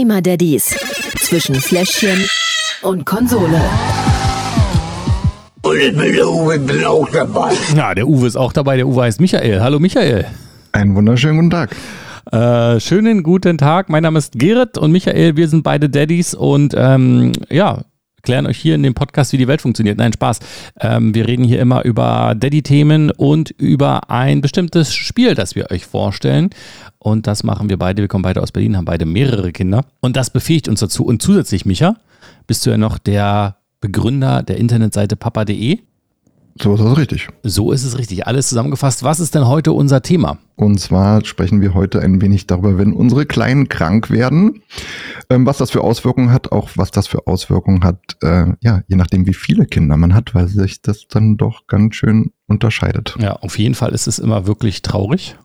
Gamer Daddies zwischen Fläschchen und Konsole. Und ich bin der Uwe, bin auch dabei. Ja, der Uwe ist auch dabei. Der Uwe heißt Michael. Hallo Michael. Einen wunderschönen guten Tag. Äh, schönen guten Tag. Mein Name ist Gerrit und Michael. Wir sind beide Daddies und ähm, ja, erklären euch hier in dem Podcast, wie die Welt funktioniert. Nein, Spaß. Ähm, wir reden hier immer über Daddy-Themen und über ein bestimmtes Spiel, das wir euch vorstellen. Und das machen wir beide. Wir kommen beide aus Berlin, haben beide mehrere Kinder. Und das befähigt uns dazu. Und zusätzlich, Micha, bist du ja noch der Begründer der Internetseite papa.de. So ist das richtig. So ist es richtig. Alles zusammengefasst. Was ist denn heute unser Thema? Und zwar sprechen wir heute ein wenig darüber, wenn unsere Kleinen krank werden, ähm, was das für Auswirkungen hat, auch was das für Auswirkungen hat, äh, ja, je nachdem, wie viele Kinder man hat, weil sich das dann doch ganz schön unterscheidet. Ja, auf jeden Fall ist es immer wirklich traurig.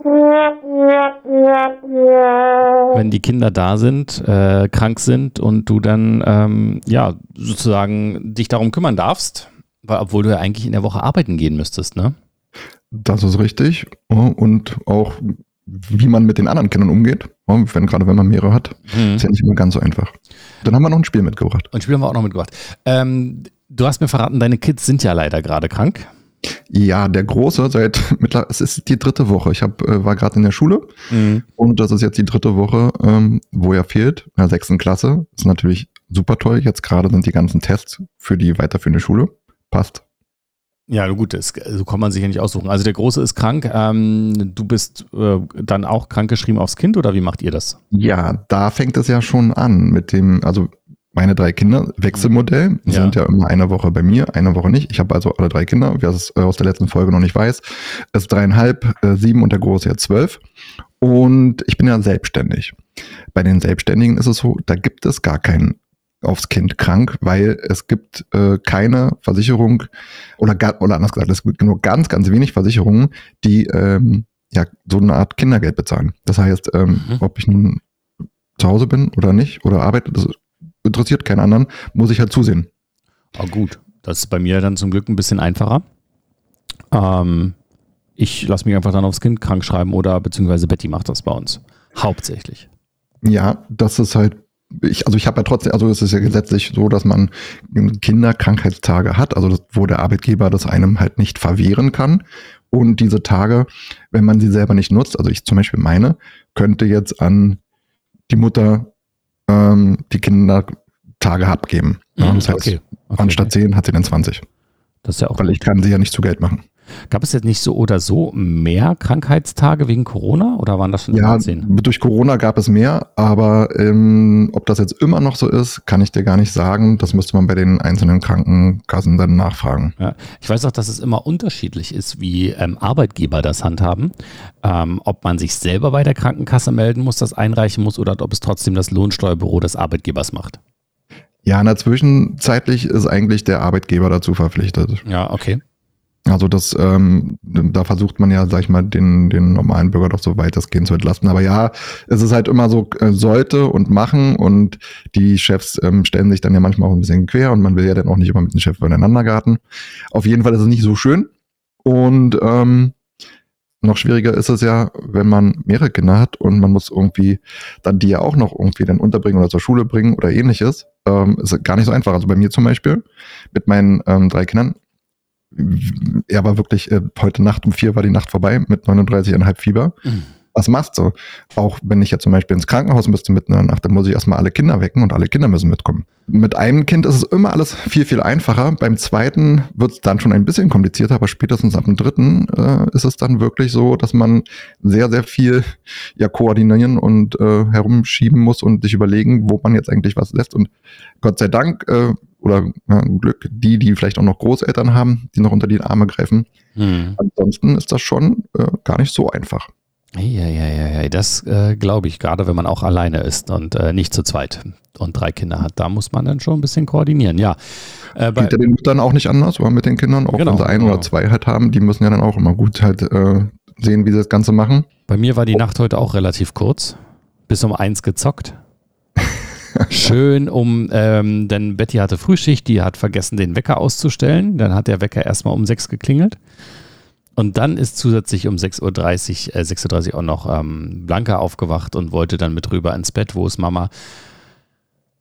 Wenn die Kinder da sind, äh, krank sind und du dann ähm, ja sozusagen dich darum kümmern darfst, weil, obwohl du ja eigentlich in der Woche arbeiten gehen müsstest, ne? Das ist richtig. Und auch, wie man mit den anderen Kindern umgeht, wenn, gerade wenn man mehrere hat, Mhm. ist ja nicht immer ganz so einfach. Dann haben wir noch ein Spiel mitgebracht. Und Spiel haben wir auch noch mitgebracht. Ähm, du hast mir verraten, deine Kids sind ja leider gerade krank. Ja, der Große seit mittlerweile, es ist die dritte Woche. Ich hab, äh, war gerade in der Schule und das ist jetzt die dritte Woche, ähm, wo er fehlt, in der sechsten Klasse. Ist natürlich super toll. Jetzt gerade sind die ganzen Tests für die weiterführende Schule. Passt. Ja, gut, das, so kann man sich ja nicht aussuchen. Also der Große ist krank. Ähm, du bist äh, dann auch krankgeschrieben aufs Kind oder wie macht ihr das? Ja, da fängt es ja schon an mit dem, also meine drei Kinder, Wechselmodell, Ja. sind ja immer eine Woche bei mir, eine Woche nicht. Ich habe also alle drei Kinder, wer es äh, aus der letzten Folge noch nicht weiß, ist dreieinhalb, äh, sieben und der Große jetzt zwölf. Und ich bin ja selbstständig. Bei den Selbstständigen ist es so, da gibt es gar keinen aufs Kind krank, weil es gibt äh, keine Versicherung oder, oder anders gesagt, es gibt nur ganz, ganz wenig Versicherungen, die ähm, ja so eine Art Kindergeld bezahlen. Das heißt, ähm, Mhm. ob ich nun zu Hause bin oder nicht oder arbeite, das interessiert keinen anderen, muss ich halt zusehen. Oh, gut. Das ist bei mir dann zum Glück ein bisschen einfacher. Ähm, ich lasse mich einfach dann aufs Kind krank schreiben oder beziehungsweise Betty macht das bei uns. Hauptsächlich. Ja, das ist halt, ich, also ich habe ja trotzdem, also es ist ja gesetzlich so, dass man Kinderkrankheitstage hat, also das, wo der Arbeitgeber das einem halt nicht verwehren kann. Und diese Tage, wenn man sie selber nicht nutzt, also ich zum Beispiel meine, könnte jetzt an die Mutter ähm, die Kindertage abgeben. Ja, das heißt, Mhm, okay. okay. anstatt 10 hat sie dann 20, Das ist ja auch weil ich kann sie ja nicht zu Geld machen. Gab es jetzt nicht so oder so mehr Krankheitstage wegen Corona oder waren das schon Ja, immer zehn? durch Corona gab es mehr, aber ähm, ob das jetzt immer noch so ist, kann ich dir gar nicht sagen. Das müsste man bei den einzelnen Krankenkassen dann nachfragen. Ja, ich weiß auch, dass es immer unterschiedlich ist, wie ähm, Arbeitgeber das handhaben. Ähm, ob man sich selber bei der Krankenkasse melden muss, das einreichen muss oder ob es trotzdem das Lohnsteuerbüro des Arbeitgebers macht. Ja, in der Zwischenzeitlich ist eigentlich der Arbeitgeber dazu verpflichtet. Ja, okay. Also das, ähm, da versucht man ja, sag ich mal, den, den normalen Bürger doch so weit das gehen zu entlasten. Aber ja, es ist halt immer so, äh, sollte und machen und die Chefs ähm, stellen sich dann ja manchmal auch ein bisschen quer und man will ja dann auch nicht immer mit dem Chef übereinander geraten. Auf jeden Fall ist es nicht so schön und ähm, noch schwieriger ist es ja, wenn man mehrere Kinder hat und man muss irgendwie dann die ja auch noch irgendwie dann unterbringen oder zur Schule bringen oder ähnliches. Ähm, ist gar nicht so einfach. Also bei mir zum Beispiel mit meinen ähm, drei Kindern er war wirklich, äh, heute Nacht um vier war die Nacht vorbei mit 39,5 Fieber. Mhm. Was machst du? Auch wenn ich jetzt zum Beispiel ins Krankenhaus müsste mitten in der Nacht, dann muss ich erstmal alle Kinder wecken und alle Kinder müssen mitkommen. Mit einem Kind ist es immer alles viel, viel einfacher. Beim zweiten wird es dann schon ein bisschen komplizierter, aber spätestens ab dem dritten äh, ist es dann wirklich so, dass man sehr, sehr viel ja koordinieren und äh, herumschieben muss und sich überlegen, wo man jetzt eigentlich was lässt. Und Gott sei Dank äh, oder ja, Glück, die, die vielleicht auch noch Großeltern haben, die noch unter die Arme greifen. Hm. Ansonsten ist das schon äh, gar nicht so einfach. Ja, ja, ja, ja, das äh, glaube ich, gerade wenn man auch alleine ist und äh, nicht zu zweit und drei Kinder hat, da muss man dann schon ein bisschen koordinieren, ja. Äh, Geht ja den Müttern auch nicht anders, aber mit den Kindern, auch Genau, wenn sie ein genau. oder zwei halt haben, die müssen ja dann auch immer gut halt äh, sehen, wie sie das Ganze machen. bei mir war die Nacht heute auch relativ kurz, bis um eins gezockt. Schön um, ähm, denn Betty hatte Frühschicht, die hat vergessen, den Wecker auszustellen. Dann hat der Wecker erstmal um sechs geklingelt. Und dann ist zusätzlich um 6.30 Uhr, äh, 6.30 Uhr auch noch ähm, Blanca aufgewacht und wollte dann mit rüber ins Bett. Wo ist Mama?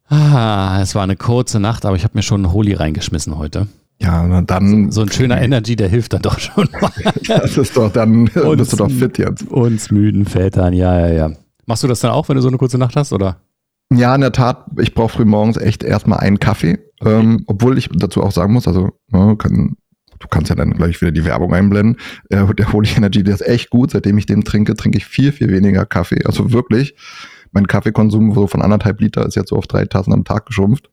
Ah, es war eine kurze Nacht, aber ich habe mir schon einen Holy reingeschmissen heute. Ja, na dann. So ein schöner Energy, der hilft dann doch schon mal. Das ist doch, dann Und- bist du doch fit jetzt. Uns müden Vätern, ja, ja, ja. Machst du das dann auch, wenn du so eine kurze Nacht hast, oder? Ja, in der Tat, ich brauche früh morgens echt erstmal einen Kaffee. Ähm, obwohl ich dazu auch sagen muss, also ne, kann, du kannst ja dann gleich wieder die Werbung einblenden. Äh, der Holy Energy, der ist echt gut. Seitdem ich den trinke, trinke ich viel, viel weniger Kaffee. Also wirklich, mein Kaffeekonsum so von anderthalb Liter ist jetzt so auf drei Tassen am Tag geschrumpft.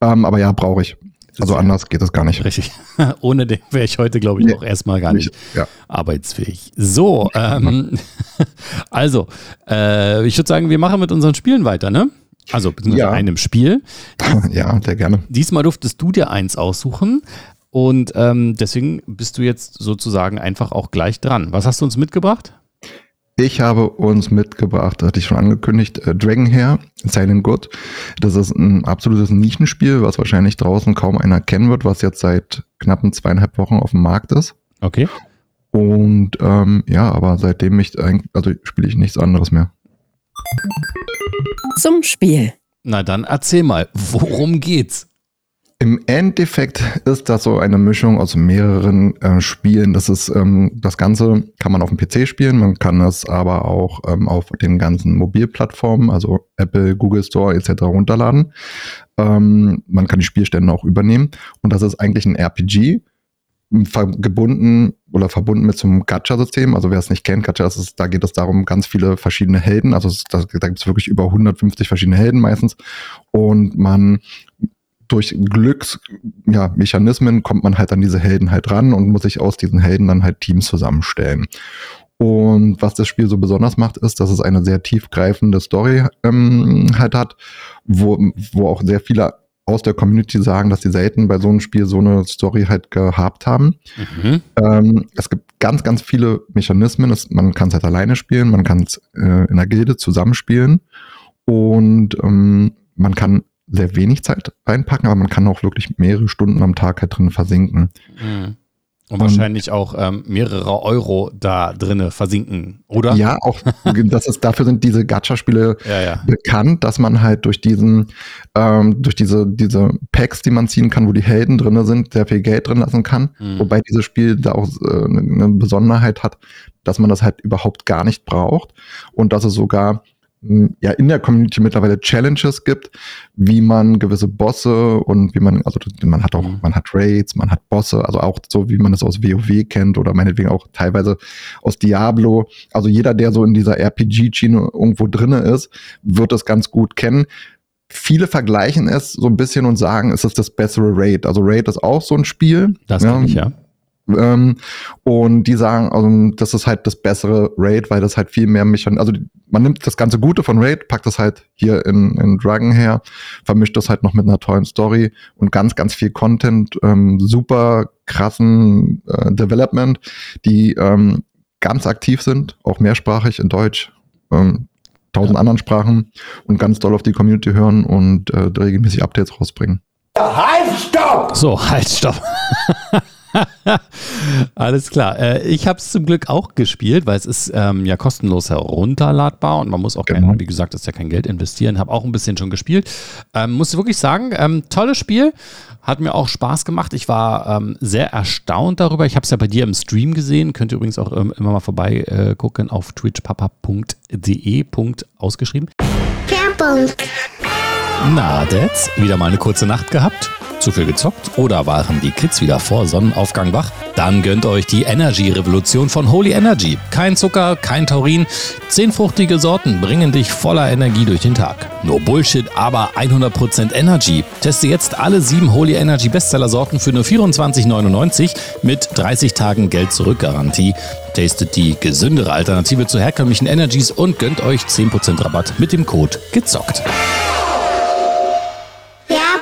Ähm, aber ja, brauche ich. Also anders geht es gar nicht. Richtig. Ohne den wäre ich heute, glaube ich, Nee, auch erstmal gar nicht Ja. arbeitsfähig. So, ähm, also, äh, ich würde sagen, wir machen mit unseren Spielen weiter, ne? Also, beziehungsweise Ja. einem Spiel. ja, sehr gerne. Diesmal durftest du dir eins aussuchen und ähm, deswegen bist du jetzt sozusagen einfach auch gleich dran. Was hast du uns mitgebracht? Ich habe uns mitgebracht, hatte ich schon angekündigt, äh, Dragon Hair, Silent Good. Das ist ein absolutes Nischenspiel, was wahrscheinlich draußen kaum einer kennen wird, was jetzt seit knappen zweieinhalb Wochen auf dem Markt ist. Okay. Und ähm, ja, aber seitdem ich also spiele ich nichts anderes mehr. Zum Spiel. Na dann erzähl mal, worum geht's? Im Endeffekt ist das so eine Mischung aus mehreren äh, Spielen. Das ist ähm, das Ganze kann man auf dem PC spielen, man kann es aber auch ähm, auf den ganzen Mobilplattformen, also Apple, Google Store etc. runterladen. Ähm, man kann die Spielstände auch übernehmen und das ist eigentlich ein RPG gebunden oder verbunden mit einem Gacha-System. Also wer es nicht kennt, Gacha, das ist, da geht es darum, ganz viele verschiedene Helden. Also es, da, da gibt es wirklich über 150 verschiedene Helden meistens. Und man durch Glücksmechanismen ja, kommt man halt an diese Helden halt ran und muss sich aus diesen Helden dann halt Teams zusammenstellen. Und was das Spiel so besonders macht, ist, dass es eine sehr tiefgreifende Story ähm, halt hat, wo, wo auch sehr viele aus der Community sagen, dass sie selten bei so einem Spiel so eine Story halt gehabt haben. Mhm. Ähm, es gibt ganz, ganz viele Mechanismen. Es, man kann es halt alleine spielen, man kann es äh, in der Gilde zusammenspielen und ähm, man kann sehr wenig Zeit reinpacken, aber man kann auch wirklich mehrere Stunden am Tag halt drin versinken. Mhm. Und wahrscheinlich auch ähm, mehrere Euro da drinne versinken, oder? Ja, auch das ist, dafür sind diese Gacha-Spiele Ja, ja. bekannt, dass man halt durch diesen, ähm, durch diese, diese Packs, die man ziehen kann, wo die Helden drinne sind, sehr viel Geld drin lassen kann. Mhm. Wobei dieses Spiel da auch äh, eine eine Besonderheit hat, dass man das halt überhaupt gar nicht braucht und dass es sogar ja in der Community mittlerweile Challenges gibt, wie man gewisse Bosse und wie man, also man hat auch, Mhm. man hat Raids, man hat Bosse, also auch so wie man das aus WoW kennt oder meinetwegen auch teilweise aus Diablo. Also jeder, der so in dieser RPG-Schiene irgendwo drinne ist, wird es ganz gut kennen. Viele vergleichen es so ein bisschen und sagen, es ist das bessere Raid. Also Raid ist auch so ein Spiel. Das kann ich, ja. Ähm, und die sagen, also, das ist halt das bessere Raid, weil das halt viel mehr Mechan also man nimmt das ganze Gute von Raid, packt das halt hier in, in Dragon her, vermischt das halt noch mit einer tollen Story und ganz, ganz viel Content, ähm, super krassen äh, Development, die ähm, ganz aktiv sind, auch mehrsprachig in Deutsch, ähm, tausend anderen Sprachen und ganz doll auf die Community hören und äh, regelmäßig Updates rausbringen. Halt, stopp! So, halt, stopp. Alles klar. Äh, ich habe es zum Glück auch gespielt, weil es ist ähm, ja kostenlos herunterladbar und man muss auch, Genau. kein, wie gesagt, das ist ja kein Geld investieren. Habe auch ein bisschen schon gespielt. Ähm, muss wirklich sagen, ähm, tolles Spiel. Hat mir auch Spaß gemacht. Ich war ähm, sehr erstaunt darüber. Ich habe es ja bei dir im Stream gesehen. Könnt ihr übrigens auch ähm, immer mal vorbei äh, gucken auf twitchpapa.de. Ausgeschrieben. Na, Dads, wieder mal eine kurze Nacht gehabt? Zu viel gezockt? Oder waren die Kids wieder vor Sonnenaufgang wach? Dann gönnt euch die Energy-Revolution von Holy Energy. Kein Zucker, kein Taurin. Zehn fruchtige Sorten bringen dich voller Energie durch den Tag. No Bullshit, aber 100% Energy. Teste jetzt alle sieben Holy Energy Bestseller-Sorten für nur 24,99 mit 30 Tagen Geld-Zurück-Garantie. Tastet die gesündere Alternative zu herkömmlichen Energies und gönnt euch 10% Rabatt mit dem Code GEZOCKT.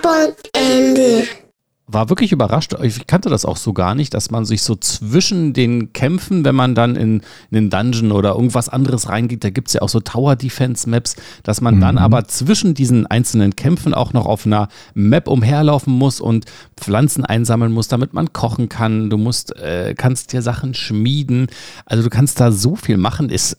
Werbung Ende. war wirklich überrascht. Ich kannte das auch so gar nicht, dass man sich so zwischen den Kämpfen, wenn man dann in, in den Dungeon oder irgendwas anderes reingeht, da gibt es ja auch so Tower-Defense-Maps, dass man dann aber zwischen diesen einzelnen Kämpfen auch noch auf einer Map umherlaufen muss und Pflanzen einsammeln muss, damit man kochen kann. Du musst, äh, kannst dir Sachen schmieden. Also du kannst da so viel machen. Ist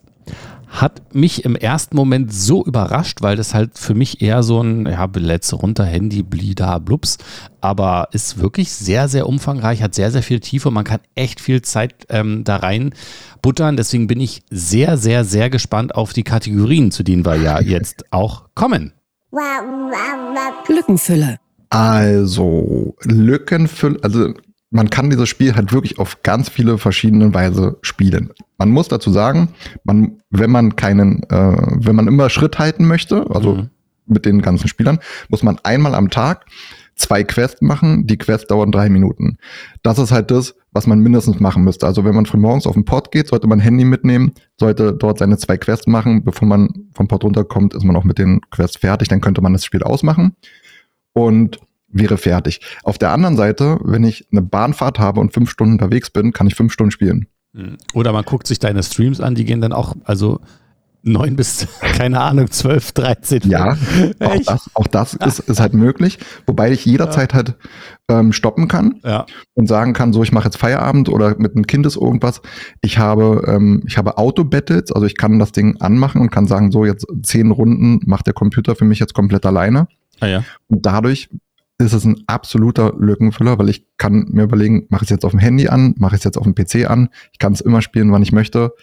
hat mich im ersten Moment so überrascht, weil das halt für mich eher so ein, ja, Billets runter, Handy, blida, blups, aber ist wirklich sehr, sehr umfangreich, hat sehr, sehr viel Tiefe und man kann echt viel Zeit ähm, da rein buttern. Deswegen bin ich sehr, sehr, sehr gespannt auf die Kategorien, zu denen wir ja jetzt auch kommen. Lückenfüller. Also, Lückenfüller, also man kann dieses Spiel halt wirklich auf ganz viele verschiedene Weise spielen. Man muss dazu sagen, man, wenn man keinen, äh, wenn man immer Schritt halten möchte, also Mhm. mit den ganzen Spielern, muss man einmal am Tag zwei Quests machen. Die Quests dauern drei Minuten. Das ist halt das, was man mindestens machen müsste. Also wenn man früh morgens auf den Port geht, sollte man Handy mitnehmen, sollte dort seine zwei Quests machen. Bevor man vom Port runterkommt, ist man auch mit den Quests fertig. Dann könnte man das Spiel ausmachen und wäre fertig. Auf der anderen Seite, wenn ich eine Bahnfahrt habe und fünf Stunden unterwegs bin, kann ich fünf Stunden spielen. Oder man guckt sich deine Streams an, die gehen dann auch, also neun bis, keine Ahnung, zwölf, dreizehn. Ja, auch das, auch das ist, ist halt möglich, wobei ich jederzeit halt ähm, stoppen kann Ja. und sagen kann, so ich mache jetzt Feierabend oder mit einem Kind ist irgendwas. Ich habe ähm, ich habe Auto-Battles, also ich kann das Ding anmachen und kann sagen, so jetzt zehn Runden macht der Computer für mich jetzt komplett alleine. Ah, ja. Und dadurch ist es ein absoluter Lückenfüller, weil ich kann mir überlegen, mache ich es jetzt auf dem Handy an, mache ich es jetzt auf dem PC an, ich kann es immer spielen, wann ich möchte.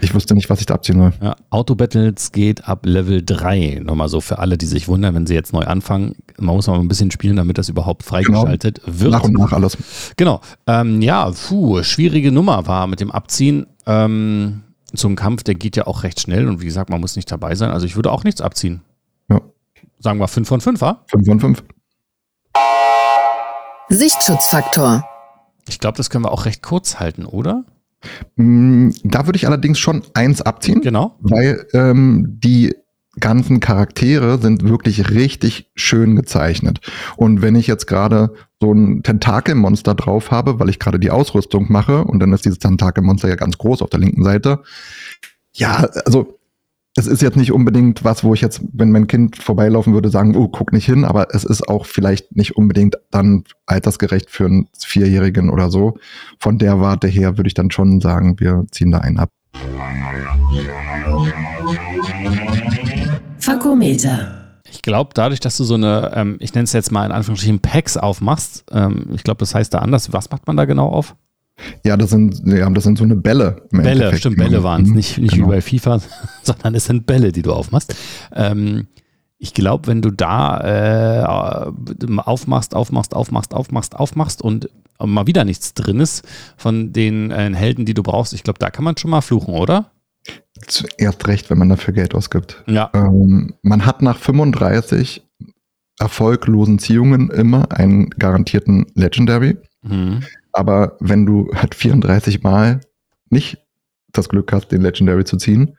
Ich wusste nicht, was ich da abziehen soll. Ja, Auto-Battles geht ab Level 3. Nochmal so für alle, die sich wundern, wenn sie jetzt neu anfangen. Man muss mal ein bisschen spielen, damit das überhaupt freigeschaltet wird. Nach und nach alles. Genau. Ähm, ja, puh, schwierige Nummer war mit dem Abziehen. Ähm, ein Kampf, der geht ja auch recht schnell und wie gesagt, man muss nicht dabei sein. Also ich würde auch nichts abziehen. Ja. Sagen wir 5 von 5, wa? 5 von 5. Sichtschutzfaktor. Ich glaube, das können wir auch recht kurz halten, oder? Mm, Da würde ich allerdings schon eins abziehen, Genau. weil ähm, die ganzen Charaktere sind wirklich richtig schön gezeichnet. Und wenn ich jetzt gerade so ein Tentakelmonster drauf habe, weil ich gerade die Ausrüstung mache, und dann ist dieses Tentakelmonster ja ganz groß auf der linken Seite, ja, also es ist jetzt nicht unbedingt was, wo ich jetzt, wenn mein Kind vorbeilaufen würde, sagen, oh, guck nicht hin, aber es ist auch vielleicht nicht unbedingt dann altersgerecht für einen Vierjährigen oder so. Von der Warte her würde ich dann schon sagen, wir ziehen da einen ab. Fakometer. Ich glaube, dadurch, dass du so eine, ähm, ich nenne es jetzt mal in Anführungsstrichen Packs aufmachst, ähm, ich glaube, das heißt da anders. Was macht man da genau auf? Ja, das sind, ja, das sind so eine Bälle. Bälle, Endeffekt. stimmt, Bälle waren es. Mhm, Nicht, nicht genau. wie bei FIFA, sondern es sind Bälle, die du aufmachst. Ähm, ich glaube, wenn du da äh, aufmachst, aufmachst, aufmachst, aufmachst, aufmachst und mal wieder nichts drin ist von den äh, Helden, die du brauchst, ich glaube, da kann man schon mal fluchen, oder? Erst recht, wenn man dafür Geld ausgibt. Ja. Ähm, man hat nach 35 erfolglosen Ziehungen immer einen garantierten Legendary. Mhm. Aber wenn du halt 34 Mal nicht das Glück hast, den Legendary zu ziehen,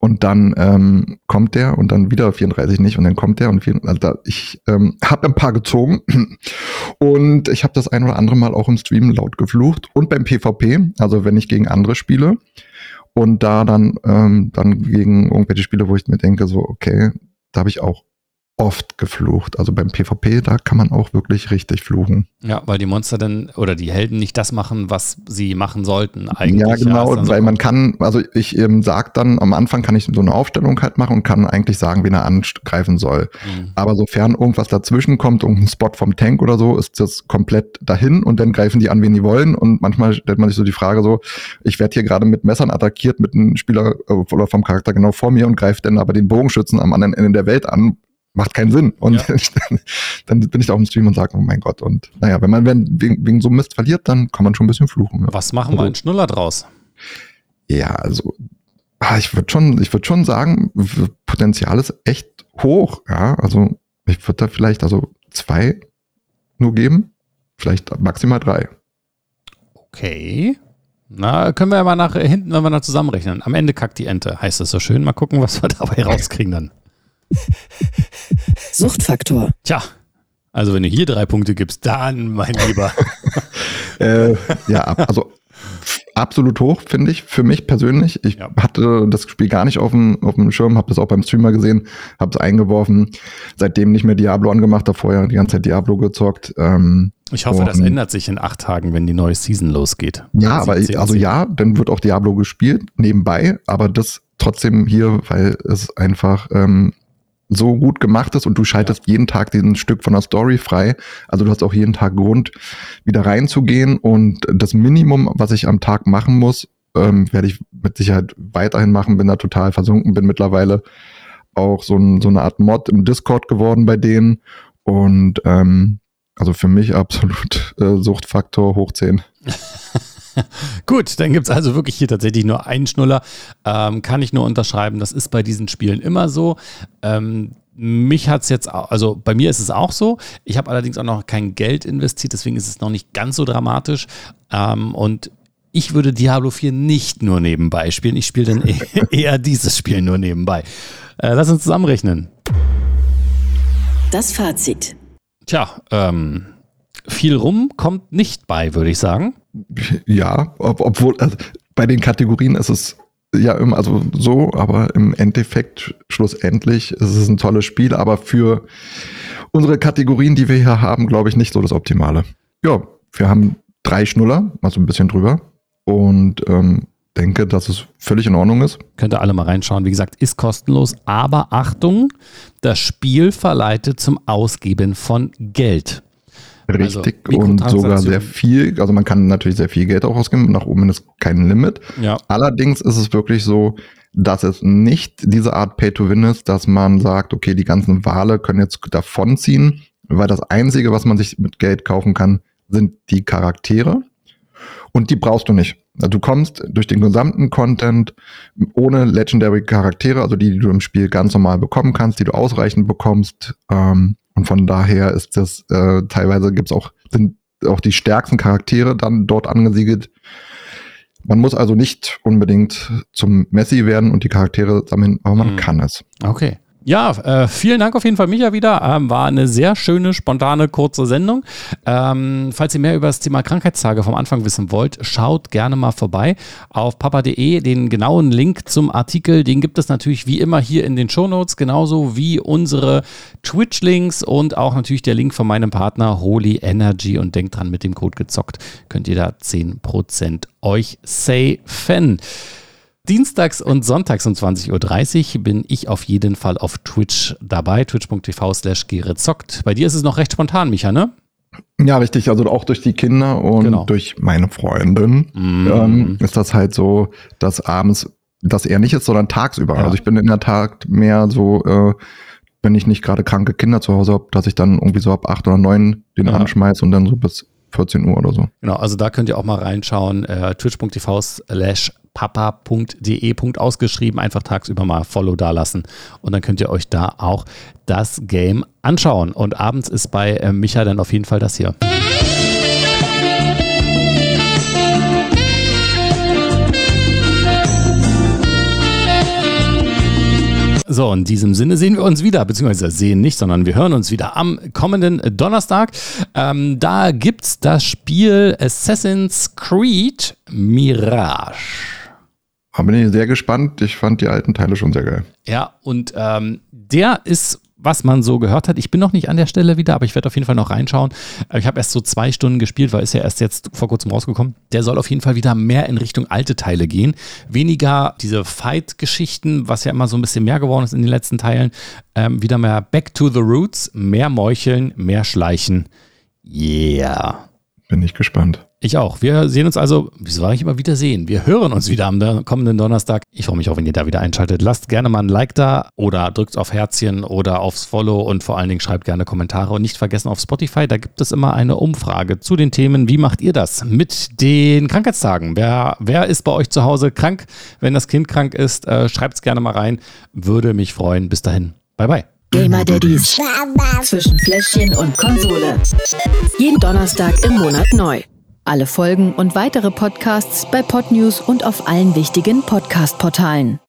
und dann ähm, kommt der und dann wieder 34 nicht und dann kommt der und vier, also da, ich ähm, habe ein paar gezogen und ich habe das ein oder andere Mal auch im Stream laut geflucht und beim PvP, also wenn ich gegen andere spiele und da dann ähm, dann gegen irgendwelche Spiele, wo ich mir denke so okay, da habe ich auch oft geflucht. Also beim PvP, da kann man auch wirklich richtig fluchen. Ja, weil die Monster dann oder die Helden nicht das machen, was sie machen sollten eigentlich. Ja, genau, ist dann so- weil man kann, also ich ähm, sag dann, am Anfang kann ich so eine Aufstellung halt machen und kann eigentlich sagen, wen er angreifen soll. Mhm. Aber sofern irgendwas dazwischen kommt, irgendein Spot vom Tank oder so, ist das komplett dahin und dann greifen die an, wen die wollen. Und manchmal stellt man sich so die Frage so, ich werde hier gerade mit Messern attackiert, mit einem Spieler äh, oder vom Charakter genau vor mir und greife dann aber den Bogenschützen am anderen Ende der Welt an. Macht keinen Sinn. Und Ja. dann, dann bin ich da auf dem Stream und sage, oh mein Gott. Und naja, wenn man wegen, wegen so Mist verliert, dann kann man schon ein bisschen fluchen. Ja. Was machen wir in Schnuller draus? Ja, also ah, ich würde schon, ich würde schon sagen, Potenzial ist echt hoch. Ja, also ich würde da vielleicht also zwei nur geben, vielleicht maximal drei. Okay. Na, können wir ja mal nach hinten, wenn wir da zusammenrechnen. Am Ende kackt die Ente, heißt das so schön. Mal gucken, was wir dabei rauskriegen dann. Suchtfaktor. Tja, also wenn du hier drei Punkte gibst, dann, mein Lieber. Äh, ja, also absolut hoch, finde ich, für mich persönlich. Ich Ja. hatte das Spiel gar nicht auf dem, auf dem Schirm, habe das auch beim Streamer gesehen, habe es eingeworfen. Seitdem nicht mehr Diablo angemacht, davor ja die ganze Zeit Diablo gezockt. Ähm, Ich hoffe, das ändert sich in acht Tagen, wenn die neue Season losgeht. ja, aber 17, also ja, dann wird auch Diablo gespielt nebenbei, aber das trotzdem hier, weil es einfach ähm, so gut gemacht ist und du schaltest jeden Tag diesen Stück von der Story frei. Also du hast auch jeden Tag Grund, wieder reinzugehen und das Minimum, was ich am Tag machen muss, ähm, werde ich mit Sicherheit weiterhin machen, bin da total versunken, bin mittlerweile auch so, ein, so eine Art Mod im Discord geworden bei denen und ähm, also für mich absolut äh, Suchtfaktor hoch 10. Gut, dann gibt es also wirklich hier tatsächlich nur einen Schnuller. Ähm, kann ich nur unterschreiben. Das ist bei diesen Spielen immer so. Ähm, mich hat es jetzt, also bei mir ist es auch so. Ich habe allerdings auch noch kein Geld investiert, deswegen ist es noch nicht ganz so dramatisch. Ähm, und ich würde Diablo 4 nicht nur nebenbei spielen. Ich spiele dann e- eher dieses Spiel nur nebenbei. Äh, lass uns zusammenrechnen. Das Fazit. Tja, ähm, viel rum kommt nicht bei, würde ich sagen. Ja, ob, obwohl also bei den Kategorien ist es ja immer also so, aber im Endeffekt schlussendlich ist es ein tolles Spiel, aber für unsere Kategorien, die wir hier haben, glaube ich nicht so das Optimale. Ja, wir haben drei Schnuller, also ein bisschen drüber und ähm, denke, dass es völlig in Ordnung ist. Könnt ihr alle mal reinschauen. Wie gesagt, ist kostenlos. Aber Achtung, das Spiel verleitet zum Ausgeben von Geld. Richtig Also, und sogar sehr viel. Also man kann natürlich sehr viel Geld auch ausgeben. Nach oben ist kein Limit. Ja. Allerdings ist es wirklich so, dass es nicht diese Art Pay-to-Win ist, dass man sagt, okay, die ganzen Wale können jetzt davonziehen, weil das Einzige, was man sich mit Geld kaufen kann, sind die Charaktere. Und die brauchst du nicht. Also Du kommst durch den gesamten Content ohne Legendary Charaktere, also die, die du im Spiel ganz normal bekommen kannst, die du ausreichend bekommst. Ähm, und von daher ist das äh, teilweise gibt's auch, sind auch die stärksten Charaktere dann dort angesiedelt. Man muss also nicht unbedingt zum Messi werden und die Charaktere sammeln, aber man Mhm. kann es. Okay. Ja, äh, vielen Dank auf jeden Fall, Micha, wieder. Ähm, war eine sehr schöne, spontane, kurze Sendung. Ähm, falls ihr mehr über das Thema Krankheitstage vom Anfang wissen wollt, schaut gerne mal vorbei auf papa.de. Den genauen Link zum Artikel, den gibt es natürlich wie immer hier in den Shownotes, genauso wie unsere Twitch-Links und auch natürlich der Link von meinem Partner Holy Energy. Und denkt dran, mit dem Code gezockt könnt ihr da 10% euch safen. Dienstags und sonntags um 20.30 Uhr bin ich auf jeden Fall auf Twitch dabei, twitch.tv slash zockt. Bei dir ist es noch recht spontan, Micha, ne? Ja, richtig. Also auch durch die Kinder und Genau. durch meine Freundin Mm. ähm, ist das halt so, dass abends das eher nicht ist, sondern tagsüber. Ja. Also ich bin in der Tat mehr so, äh, wenn ich nicht gerade kranke Kinder zu Hause habe, dass ich dann irgendwie so ab acht oder neun den Ja. anschmeiß und dann so bis 14 Uhr oder so. Genau, also da könnt ihr auch mal reinschauen. Äh, twitch.tv slash papa.de. ausgeschrieben. Einfach tagsüber mal Follow da lassen. Und dann könnt ihr euch da auch das Game anschauen. Und abends ist bei äh, Micha dann auf jeden Fall das hier. So, in diesem Sinne sehen wir uns wieder, beziehungsweise sehen nicht, sondern wir hören uns wieder am kommenden Donnerstag. Ähm, da gibt's das Spiel Assassin's Creed Mirage. Da bin ich sehr gespannt. Ich fand die alten Teile schon sehr geil. Ja, und ähm, der ist, was man so gehört hat. Ich bin noch nicht an der Stelle wieder, aber ich werde auf jeden Fall noch reinschauen. Ich habe erst so zwei Stunden gespielt, weil ist ja erst jetzt vor kurzem rausgekommen. Der soll auf jeden Fall wieder mehr in Richtung alte Teile gehen. Weniger diese Fight-Geschichten, was ja immer so ein bisschen mehr geworden ist in den letzten Teilen. Ähm, wieder mehr Back to the Roots, mehr Meucheln, mehr Schleichen. Yeah. Bin ich gespannt. Ich auch. Wir sehen uns also, wieso war ich immer wieder sehen? Wir hören uns wieder am kommenden Donnerstag. Ich freue mich auch, wenn ihr da wieder einschaltet. Lasst gerne mal ein Like da oder drückt auf Herzchen oder aufs Follow und vor allen Dingen schreibt gerne Kommentare und nicht vergessen auf Spotify, da gibt es immer eine Umfrage zu den Themen. Wie macht ihr das mit den Krankheitstagen? Wer, wer ist bei euch zu Hause krank? Wenn das Kind krank ist, äh, schreibt es gerne mal rein. Würde mich freuen. Bis dahin. Bye bye. Gamer Daddies zwischen Fläschchen und Konsole. Jeden Donnerstag im Monat neu. Alle Folgen und weitere Podcasts bei Podnews und auf allen wichtigen Podcast-Portalen.